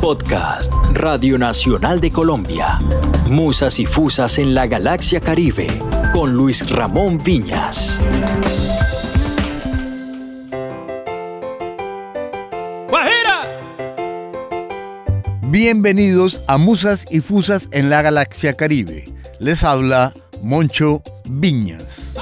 Podcast Radio Nacional de Colombia. Musas y Fusas en la Galaxia Caribe con Luis Ramón Viñas. Bienvenidos a Musas y Fusas en la Galaxia Caribe. Les habla Moncho Viñas.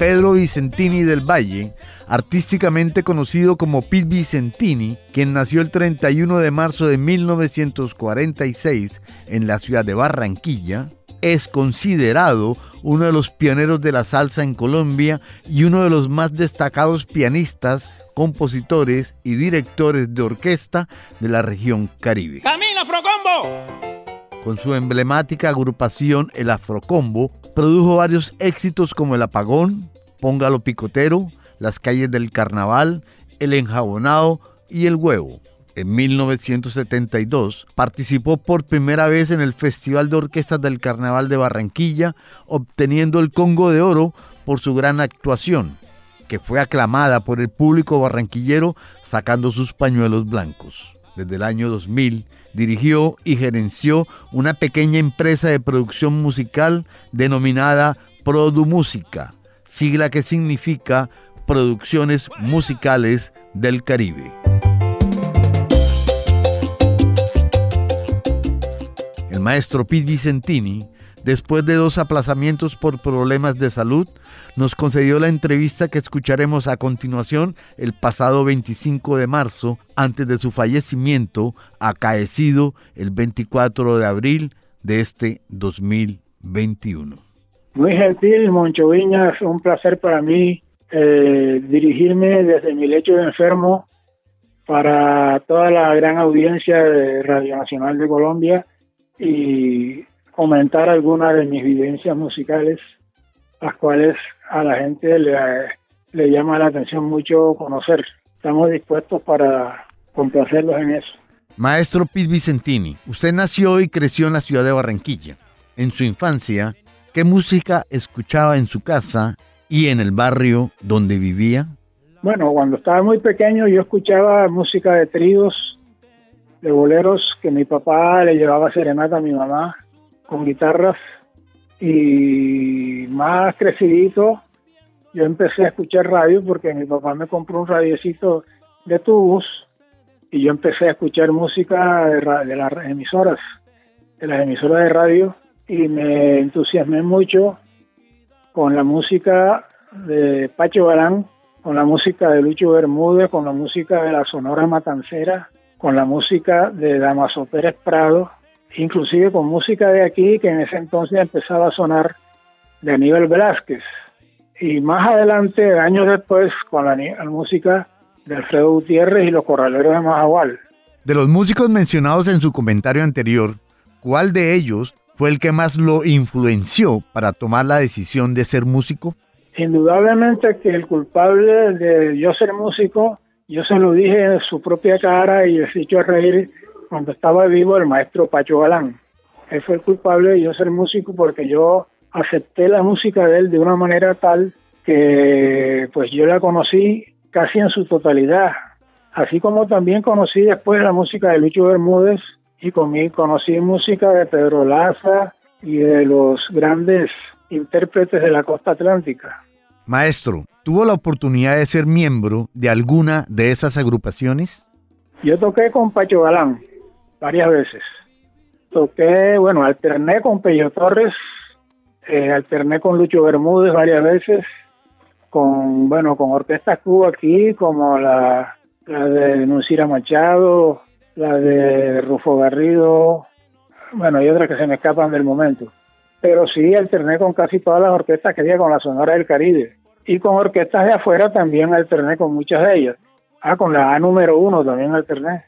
Pedro Vicentini del Valle, artísticamente conocido como Pete Vicentini, quien nació el 31 de marzo de 1946 en la ciudad de Barranquilla, es considerado uno de los pioneros de la salsa en Colombia y uno de los más destacados pianistas, compositores y directores de orquesta de la región Caribe. ¡Camina, Afrocombo! Con su emblemática agrupación El Afrocombo, produjo varios éxitos como El Apagón, Póngalo Picotero, Las Calles del Carnaval, El Enjabonado y El Huevo. En 1972 participó por primera vez en el Festival de Orquestas del Carnaval de Barranquilla, obteniendo el Congo de Oro por su gran actuación, que fue aclamada por el público barranquillero sacando sus pañuelos blancos. Desde el año 2000 dirigió y gerenció una pequeña empresa de producción musical denominada Produmúsica, sigla que significa Producciones Musicales del Caribe. El maestro Pete Vicentini, después de dos aplazamientos por problemas de salud, nos concedió la entrevista que escucharemos a continuación el pasado 25 de marzo, antes de su fallecimiento, acaecido el 24 de abril de este 2021. Muy gentil, Moncho Viñas, un placer para mí eh, dirigirme desde mi lecho de enfermo para toda la gran audiencia de Radio Nacional de Colombia y comentar algunas de mis vivencias musicales, las cuales a la gente le, le llama la atención mucho conocer. Estamos dispuestos para complacerlos en eso. Maestro Piz Vicentini, usted nació y creció en la ciudad de Barranquilla. En su infancia, ¿Qué música escuchaba en su casa y en el barrio donde vivía? Bueno, cuando estaba muy pequeño yo escuchaba música de tríos, de boleros, que mi papá le llevaba serenata a mi mamá con guitarras. Y más crecidito, yo empecé a escuchar radio porque mi papá me compró un radiocito de tubos y yo empecé a escuchar música de, de las emisoras, de las emisoras de radio y me entusiasmé mucho con la música de Pacho Balán, con la música de Lucho Bermúdez, con la música de la Sonora Matancera, con la música de Damaso Pérez Prado, inclusive con música de aquí que en ese entonces empezaba a sonar de Aníbal Velázquez. Y más adelante, años después, con la, música de Alfredo Gutiérrez y los Corraleros de Majagual. De los músicos mencionados en su comentario anterior, ¿cuál de ellos fue el que más lo influenció para tomar la decisión de ser músico? Indudablemente que el culpable de yo ser músico, yo se lo dije en su propia cara y he hecho a reír cuando estaba vivo el maestro Pacho Galán. Él fue el culpable de yo ser músico porque yo acepté la música de él de una manera tal que pues yo la conocí casi en su totalidad. Así como también conocí después la música de Lucho Bermúdez y conmigo conocí música de Pedro Laza y de los grandes intérpretes de la costa atlántica. Maestro, ¿tuvo la oportunidad de ser miembro de alguna de esas agrupaciones? Yo toqué con Pacho Galán varias veces. Toqué, bueno, alterné con Pello Torres, eh, alterné con Lucho Bermúdez varias veces, con, bueno, con orquestas Cuba aquí, como la, la de Nucira Machado, la de Rufo Garrido, bueno, hay otras que se me escapan del momento. Pero sí alterné con casi todas las orquestas que había con la Sonora del Caribe. Y con orquestas de afuera también alterné con muchas de ellas. Ah, con la A número uno también alterné.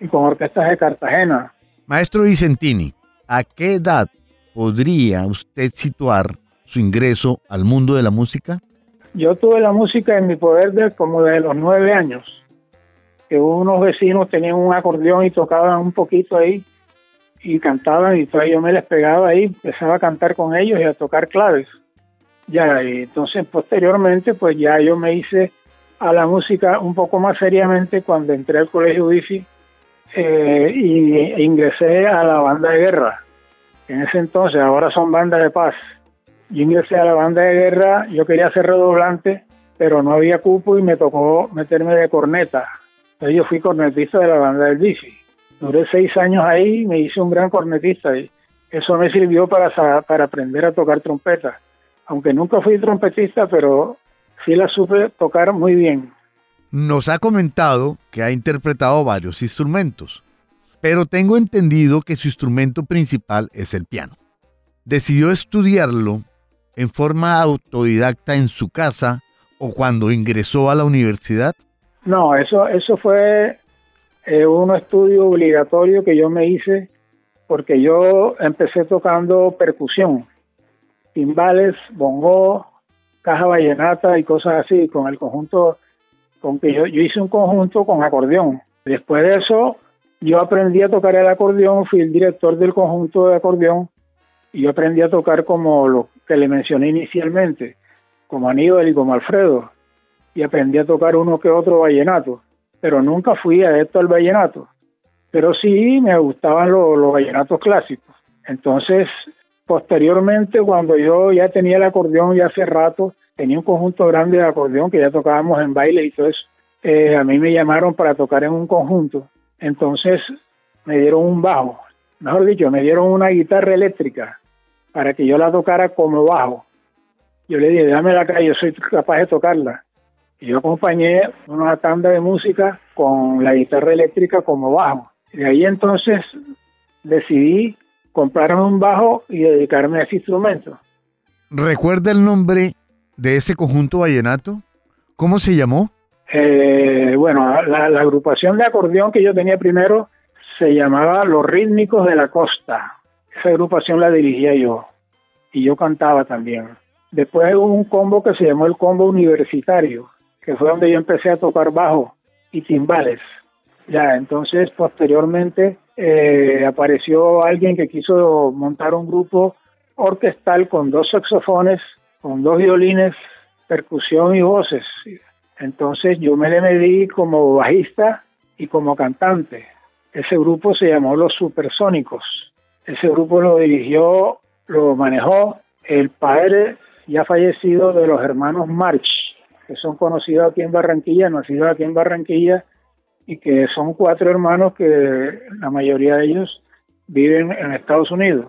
Y con orquestas de Cartagena. Maestro Vicentini, ¿a qué edad podría usted situar su ingreso al mundo de la música? Yo tuve la música en mi poder de como de los nueve años que unos vecinos tenían un acordeón y tocaban un poquito ahí y cantaban y entonces yo me les pegaba ahí, empezaba a cantar con ellos y a tocar claves. Ya, y entonces posteriormente pues ya yo me hice a la música un poco más seriamente cuando entré al colegio eh, y e ingresé a la banda de guerra. En ese entonces, ahora son bandas de paz. Yo ingresé a la banda de guerra, yo quería ser redoblante, pero no había cupo y me tocó meterme de corneta. Entonces yo fui cornetista de la banda del Wifi. Duré seis años ahí y me hice un gran cornetista y eso me sirvió para, para aprender a tocar trompeta. Aunque nunca fui trompetista, pero sí la supe tocar muy bien. Nos ha comentado que ha interpretado varios instrumentos, pero tengo entendido que su instrumento principal es el piano. ¿Decidió estudiarlo en forma autodidacta en su casa o cuando ingresó a la universidad? No, eso, eso fue eh, un estudio obligatorio que yo me hice porque yo empecé tocando percusión, timbales, bongo, caja vallenata y cosas así, con el conjunto, con que yo, yo hice un conjunto con acordeón. Después de eso, yo aprendí a tocar el acordeón, fui el director del conjunto de acordeón y yo aprendí a tocar como lo que le mencioné inicialmente, como Aníbal y como Alfredo, y aprendí a tocar uno que otro vallenato, pero nunca fui adepto al vallenato, pero sí me gustaban los, los vallenatos clásicos. Entonces, Posteriormente, cuando yo ya tenía el acordeón ya hace rato, tenía un conjunto grande de acordeón que ya tocábamos en baile y todo eso, eh, a mí me llamaron para tocar en un conjunto. Entonces me dieron un bajo, mejor dicho, me dieron una guitarra eléctrica para que yo la tocara como bajo. Yo le dije, dame la cara, yo soy capaz de tocarla. Yo acompañé una tanda de música con la guitarra eléctrica como bajo. De ahí entonces decidí comprarme un bajo y dedicarme a ese instrumento. ¿Recuerda el nombre de ese conjunto vallenato? ¿Cómo se llamó? Eh, bueno, la, agrupación de acordeón que yo tenía primero se llamaba Los Rítmicos de la Costa. Esa agrupación la dirigía yo y yo cantaba también. Después hubo un combo que se llamó el combo universitario, que fue donde yo empecé a tocar bajo y timbales. Ya, entonces posteriormente eh, apareció alguien que quiso montar un grupo orquestal con dos saxofones, con dos violines, percusión y voces. Entonces yo me le medí como bajista y como cantante. Ese grupo se llamó Los Supersónicos. Ese grupo lo dirigió, lo manejó el padre ya fallecido de los hermanos March, que son conocidos aquí en Barranquilla, nacidos aquí en Barranquilla, y que son cuatro hermanos que la mayoría de ellos viven en Estados Unidos,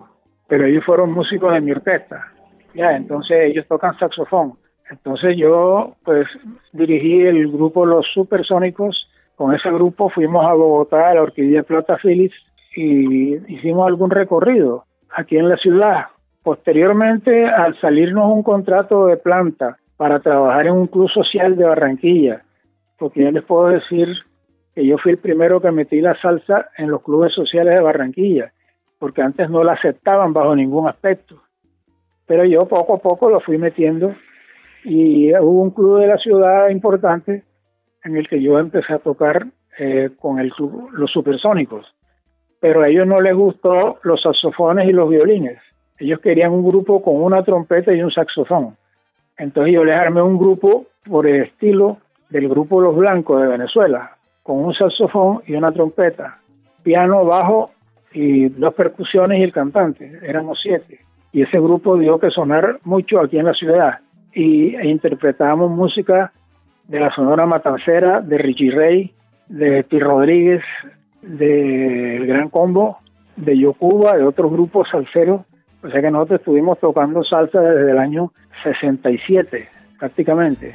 pero ellos fueron músicos de mi orquesta, ya, entonces ellos tocan saxofón. Entonces yo pues dirigí el grupo Los Supersónicos, con ese grupo fuimos a Bogotá, a la Orquídea Plata Phillips, y hicimos algún recorrido aquí en la ciudad. Posteriormente, al salirnos un contrato de planta para trabajar en un club social de Barranquilla, porque yo les puedo decir que yo fui el primero que metí la salsa en los clubes sociales de Barranquilla, porque antes no la aceptaban bajo ningún aspecto. Pero yo poco a poco lo fui metiendo y hubo un club de la ciudad importante en el que yo empecé a tocar eh, con el los supersónicos. Pero a ellos no les gustó los saxofones y los violines. Ellos querían un grupo con una trompeta y un saxofón. Entonces yo les armé un grupo por el estilo del grupo Los Blancos de Venezuela, con un saxofón y una trompeta, piano, bajo y dos percusiones y el cantante. Éramos siete. Y ese grupo dio que sonar mucho aquí en la ciudad. Y e interpretábamos música de la Sonora Matancera, de Richie Rey, de Pi Rodríguez, del Gran Combo, de Yocuba, de otros grupos salseros. O sea que nosotros estuvimos tocando salsa desde el año 67, prácticamente.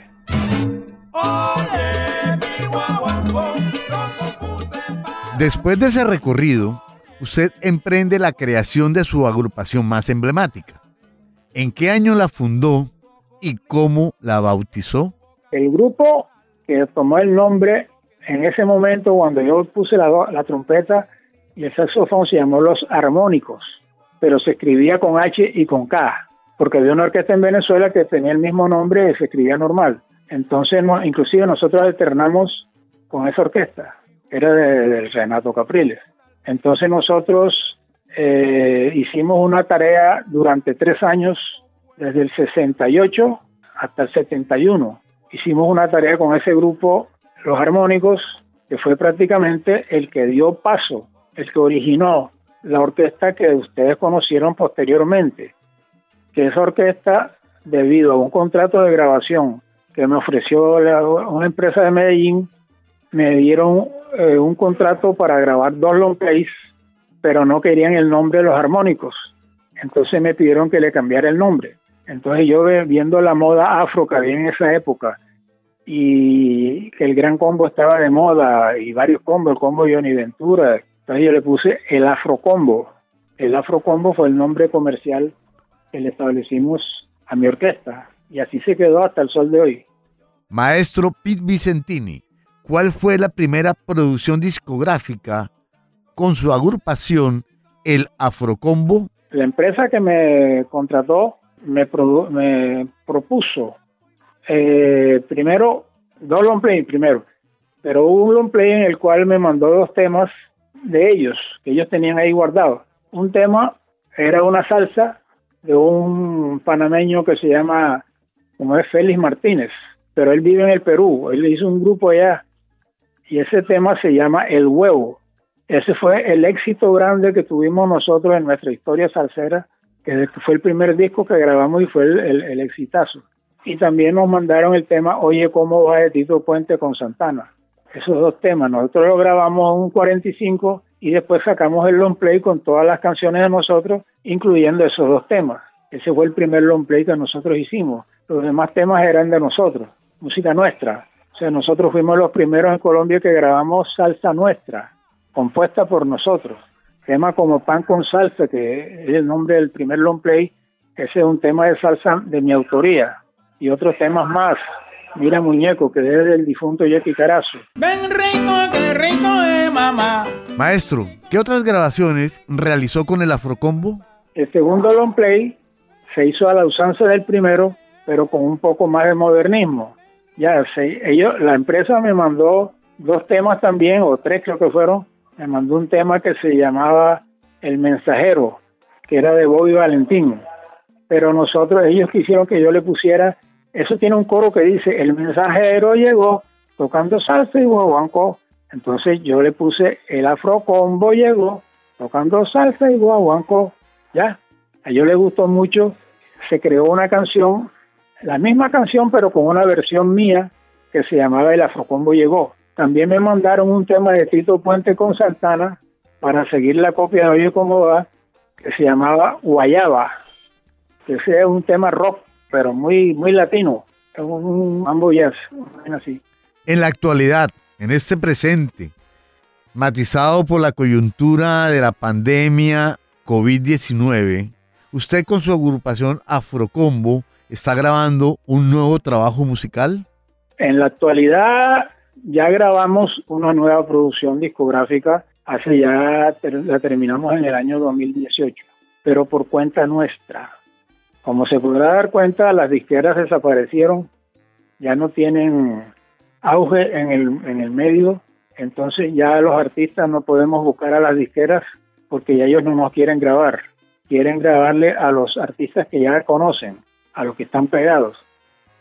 Después de ese recorrido, usted emprende la creación de su agrupación más emblemática. ¿En qué año la fundó y cómo la bautizó? El grupo que tomó el nombre en ese momento cuando yo puse la, trompeta y el saxofón se llamó Los Armónicos, pero se escribía con H y con K, porque había una orquesta en Venezuela que tenía el mismo nombre y se escribía normal. Entonces, inclusive nosotros alternamos con esa orquesta era de, Renato Capriles. Entonces nosotros eh, hicimos una tarea durante tres años, desde el 68 hasta el 71. hicimos una tarea con ese grupo, los armónicos, que fue prácticamente el que dio paso, el que originó la orquesta que ustedes conocieron posteriormente. Que esa orquesta, debido a un contrato de grabación que me ofreció una empresa de Medellín, me dieron eh, un contrato para grabar dos long plays, pero no querían el nombre de los armónicos. Entonces me pidieron que le cambiara el nombre. Entonces yo viendo la moda afro que había en esa época y que el gran combo estaba de moda y varios combos, el combo Johnny Ventura, entonces yo le puse el afro combo. El afro combo fue el nombre comercial que le establecimos a mi orquesta y así se quedó hasta el sol de hoy. Maestro Pete Vicentini, ¿cuál fue la primera producción discográfica con su agrupación El Afrocombo? La empresa que me contrató me, me propuso eh, primero dos long play primero, pero hubo un long play en el cual me mandó dos temas de ellos que ellos tenían ahí guardados. Un tema era una salsa de un panameño que se llama como es Félix Martínez, pero él vive en el Perú, él hizo un grupo allá y ese tema se llama El Huevo. Ese fue el éxito grande que tuvimos nosotros en nuestra historia salsera, que fue el primer disco que grabamos y fue el, el, exitazo. Y también nos mandaron el tema Oye, ¿cómo va de Tito Puente con Santana? Esos dos temas, nosotros lo grabamos un 45 y después sacamos el long play con todas las canciones de nosotros, incluyendo esos dos temas. Ese fue el primer long play que nosotros hicimos. Los demás temas eran de nosotros, música nuestra. O sea, nosotros fuimos los primeros en Colombia que grabamos salsa nuestra, compuesta por nosotros. Temas como Pan con Salsa, que es el nombre del primer long play, ese es un tema de salsa de mi autoría. Y otros temas más. Mira Muñeco, que es del difunto Jackie Carazo. Ven rico, qué rico es mamá. Maestro, ¿qué otras grabaciones realizó con el Afrocombo? El segundo long play se hizo a la usanza del primero, pero con un poco más de modernismo. Ya, ellos, la empresa me mandó dos temas también, o tres creo que fueron. Me mandó un tema que se llamaba El Mensajero, que era de Bobby Valentín. Pero nosotros, ellos quisieron que yo le pusiera, eso tiene un coro que dice, El Mensajero llegó tocando salsa y guaguanco. Entonces yo le puse, El Afro Combo llegó tocando salsa y guaguanco. Ya, a ellos les gustó mucho, se creó una canción la misma canción pero con una versión mía que se llamaba El Afrocombo Llegó. También me mandaron un tema de Tito Puente con Santana para seguir la copia de Oye Cómo Va, que se llamaba Guayaba, que ese es un tema rock, pero muy, muy latino, es un mambo jazz, así. En la actualidad, en este presente, matizado por la coyuntura de la pandemia COVID-19, usted con su agrupación Afrocombo está grabando un nuevo trabajo musical? En la actualidad ya grabamos una nueva producción discográfica, hace ya la terminamos en el año 2018, pero por cuenta nuestra. Como se podrá dar cuenta, las disqueras desaparecieron, ya no tienen auge en el, en el medio, entonces ya los artistas no podemos buscar a las disqueras porque ya ellos no nos quieren grabar, quieren grabarle a los artistas que ya conocen a los que están pegados.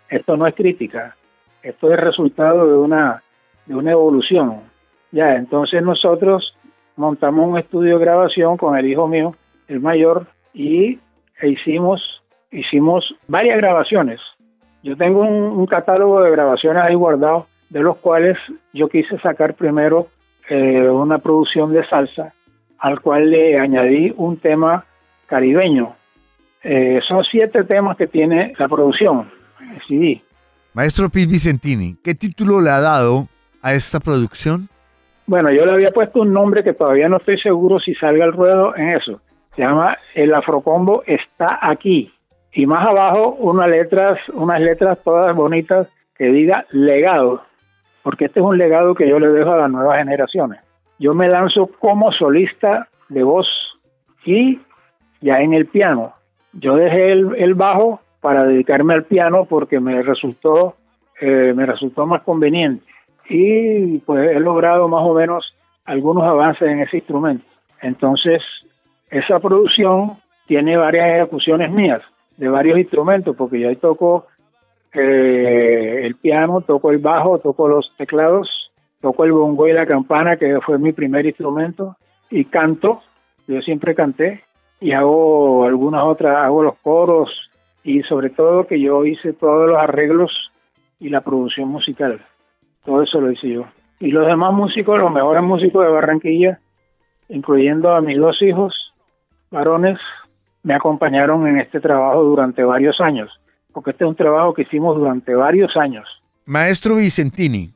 Esto no es crítica, esto es resultado de una, de una evolución. Ya, entonces nosotros montamos un estudio de grabación con el hijo mío, el mayor, y hicimos, hicimos varias grabaciones. Yo tengo un, catálogo de grabaciones ahí guardado, de los cuales yo quise sacar primero eh, una producción de salsa, al cual le añadí un tema caribeño, eh, son siete temas que tiene la producción, el CD. Maestro Pete Vicentini, ¿qué título le ha dado a esta producción? Bueno, yo le había puesto un nombre que todavía no estoy seguro si salga al ruedo en eso. Se llama El Afrocombo está aquí. Y más abajo unas letras, unas letras todas bonitas que diga legado, porque este es un legado que yo le dejo a las nuevas generaciones. Yo me lanzo como solista de voz y ya en el piano. Yo dejé el, bajo para dedicarme al piano porque me resultó, eh, me resultó más conveniente. Y pues he logrado más o menos algunos avances en ese instrumento. Entonces, esa producción tiene varias ejecuciones mías de varios instrumentos, porque yo ahí toco eh, el piano, toco el bajo, toco los teclados, toco el bongo y la campana, que fue mi primer instrumento, y canto, yo siempre canté, y hago algunas otras, hago los coros, y sobre todo que yo hice todos los arreglos y la producción musical. Todo eso lo hice yo. Y los demás músicos, los mejores músicos de Barranquilla, incluyendo a mis dos hijos varones, me acompañaron en este trabajo durante varios años, porque este es un trabajo que hicimos durante varios años. Maestro Vicentini,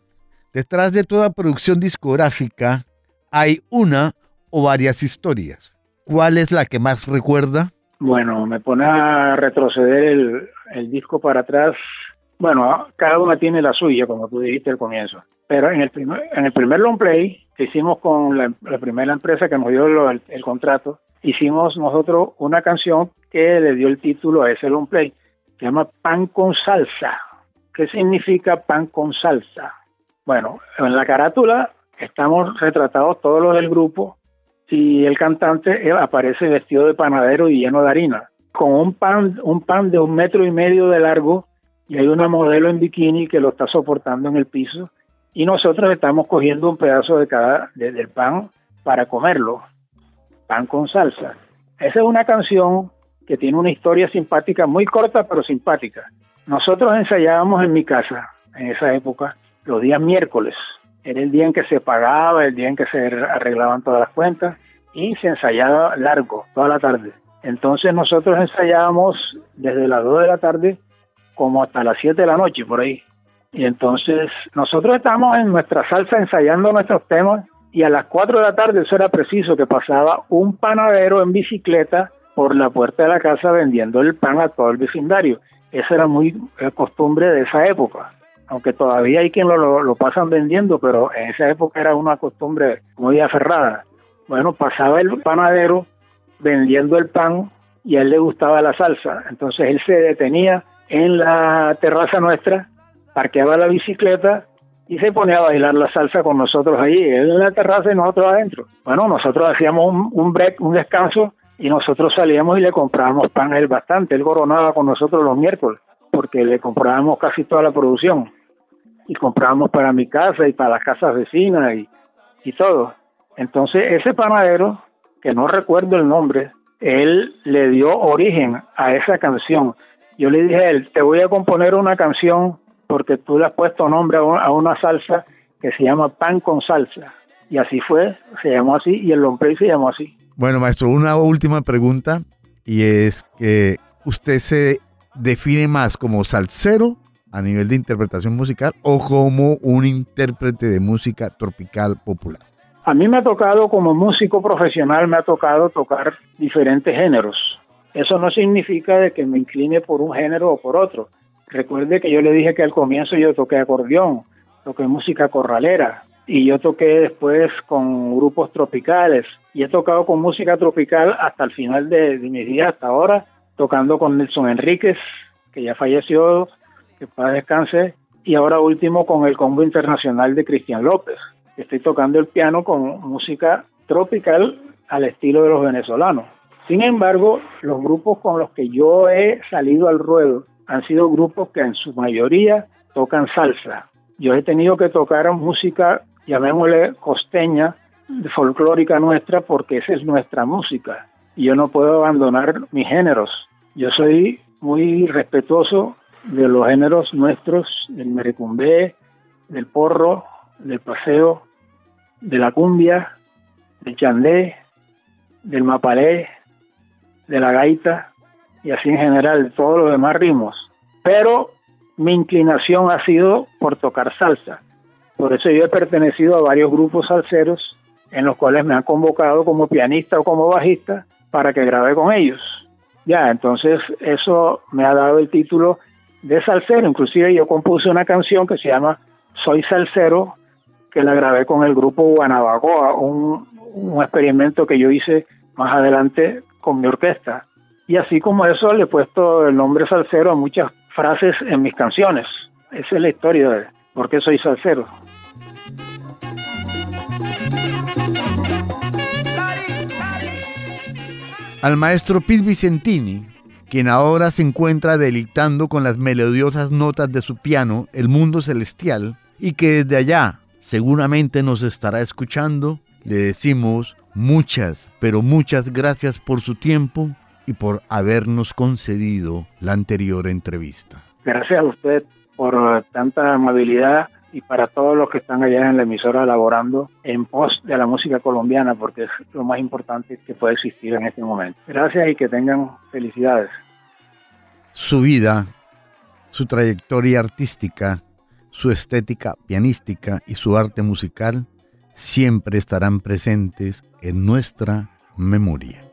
detrás de toda producción discográfica hay una o varias historias. ¿Cuál es la que más recuerda? Bueno, me pone a retroceder el, el disco para atrás. Bueno, cada una tiene la suya, como tú dijiste al comienzo. Pero en el primer, en el primer long play que hicimos con la, primera empresa que nos dio el, contrato, hicimos nosotros una canción que le dio el título a ese long play. Se llama Pan con Salsa. ¿Qué significa pan con salsa? Bueno, en la carátula estamos retratados todos los del grupo y el cantante aparece vestido de panadero y lleno de harina, con un pan, un pan de un metro y medio de largo y hay una modelo en bikini que lo está soportando en el piso y nosotros estamos cogiendo un pedazo de cada del pan para comerlo, pan con salsa. Esa es una canción que tiene una historia simpática, muy corta pero simpática. Nosotros ensayábamos en mi casa en esa época los días miércoles. Era el día en que se pagaba, el día en que se arreglaban todas las cuentas y se ensayaba largo, toda la tarde. Entonces nosotros ensayábamos desde las 2 de la tarde como hasta las 7 de la noche, por ahí. Y entonces nosotros estábamos en nuestra salsa ensayando nuestros temas y a las 4 de la tarde, eso era preciso, que pasaba un panadero en bicicleta por la puerta de la casa vendiendo el pan a todo el vecindario. Esa era muy costumbre de esa época, aunque todavía hay quien lo, lo, pasan vendiendo, pero en esa época era una costumbre muy aferrada. Bueno, pasaba el panadero vendiendo el pan y a él le gustaba la salsa, entonces él se detenía en la terraza nuestra, parqueaba la bicicleta y se ponía a bailar la salsa con nosotros allí, él en la terraza y nosotros adentro. Bueno, nosotros hacíamos un, un break, un descanso y nosotros salíamos y le comprábamos pan a él bastante. Él coronaba con nosotros los miércoles porque le comprábamos casi toda la producción y comprábamos para mi casa y para las casas vecinas y, y todo. Entonces ese panadero, que no recuerdo el nombre, él le dio origen a esa canción. Yo le dije a él, te voy a componer una canción porque tú le has puesto nombre a una salsa que se llama Pan con Salsa. Y así fue, se llamó así y el lombrey se llamó así. Bueno, maestro, una última pregunta y es que usted se define más como salsero a nivel de interpretación musical o como un intérprete de música tropical popular. A mí me ha tocado como músico profesional, me ha tocado tocar diferentes géneros. Eso no significa de que me incline por un género o por otro. Recuerde que yo le dije que al comienzo yo toqué acordeón, toqué música corralera, y yo toqué después con grupos tropicales y he tocado con música tropical hasta el final de, mi vida, hasta ahora, tocando con Nelson Enríquez, que ya falleció, que para descanse, y ahora último con el Combo Internacional de Cristian López. Estoy tocando el piano con música tropical al estilo de los venezolanos. Sin embargo, los grupos con los que yo he salido al ruedo han sido grupos que en su mayoría tocan salsa. Yo he tenido que tocar música llamémosle costeña, folclórica nuestra, porque esa es nuestra música. Y yo no puedo abandonar mis géneros. Yo soy muy respetuoso de los géneros nuestros, del merecumbé, del porro, del paseo, de la cumbia, del chandé, del mapalé, de la gaita y así en general todos los demás ritmos. Pero mi inclinación ha sido por tocar salsa. Por eso yo he pertenecido a varios grupos salseros en los cuales me han convocado como pianista o como bajista para que grabe con ellos. Ya, entonces eso me ha dado el título de salsero. Inclusive yo compuse una canción que se llama Soy Salsero, que la grabé con el grupo Guanabacoa, un, un experimento que yo hice más adelante con mi orquesta. Y así como eso le he puesto el nombre salsero a muchas frases en mis canciones. Esa es la historia de por qué soy salsero. Al maestro Pete Vicentini, quien ahora se encuentra deleitando con las melodiosas notas de su piano el mundo celestial y que desde allá seguramente nos estará escuchando, le decimos muchas, pero muchas gracias por su tiempo y por habernos concedido la anterior entrevista. Gracias a usted por tanta amabilidad y para todos los que están allá en la emisora laborando en pos de la música colombiana, porque es lo más importante que puede existir en este momento. Gracias y que tengan felicidades. Su vida, su trayectoria artística, su estética pianística y su arte musical siempre estarán presentes en nuestra memoria.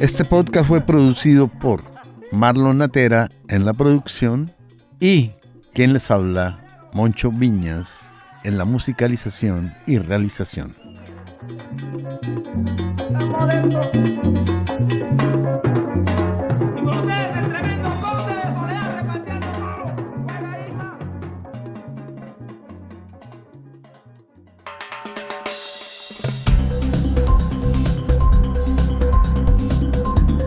Este podcast fue producido por Marlon Natera en la producción y quien les habla, Moncho Viñas, en la musicalización y realización.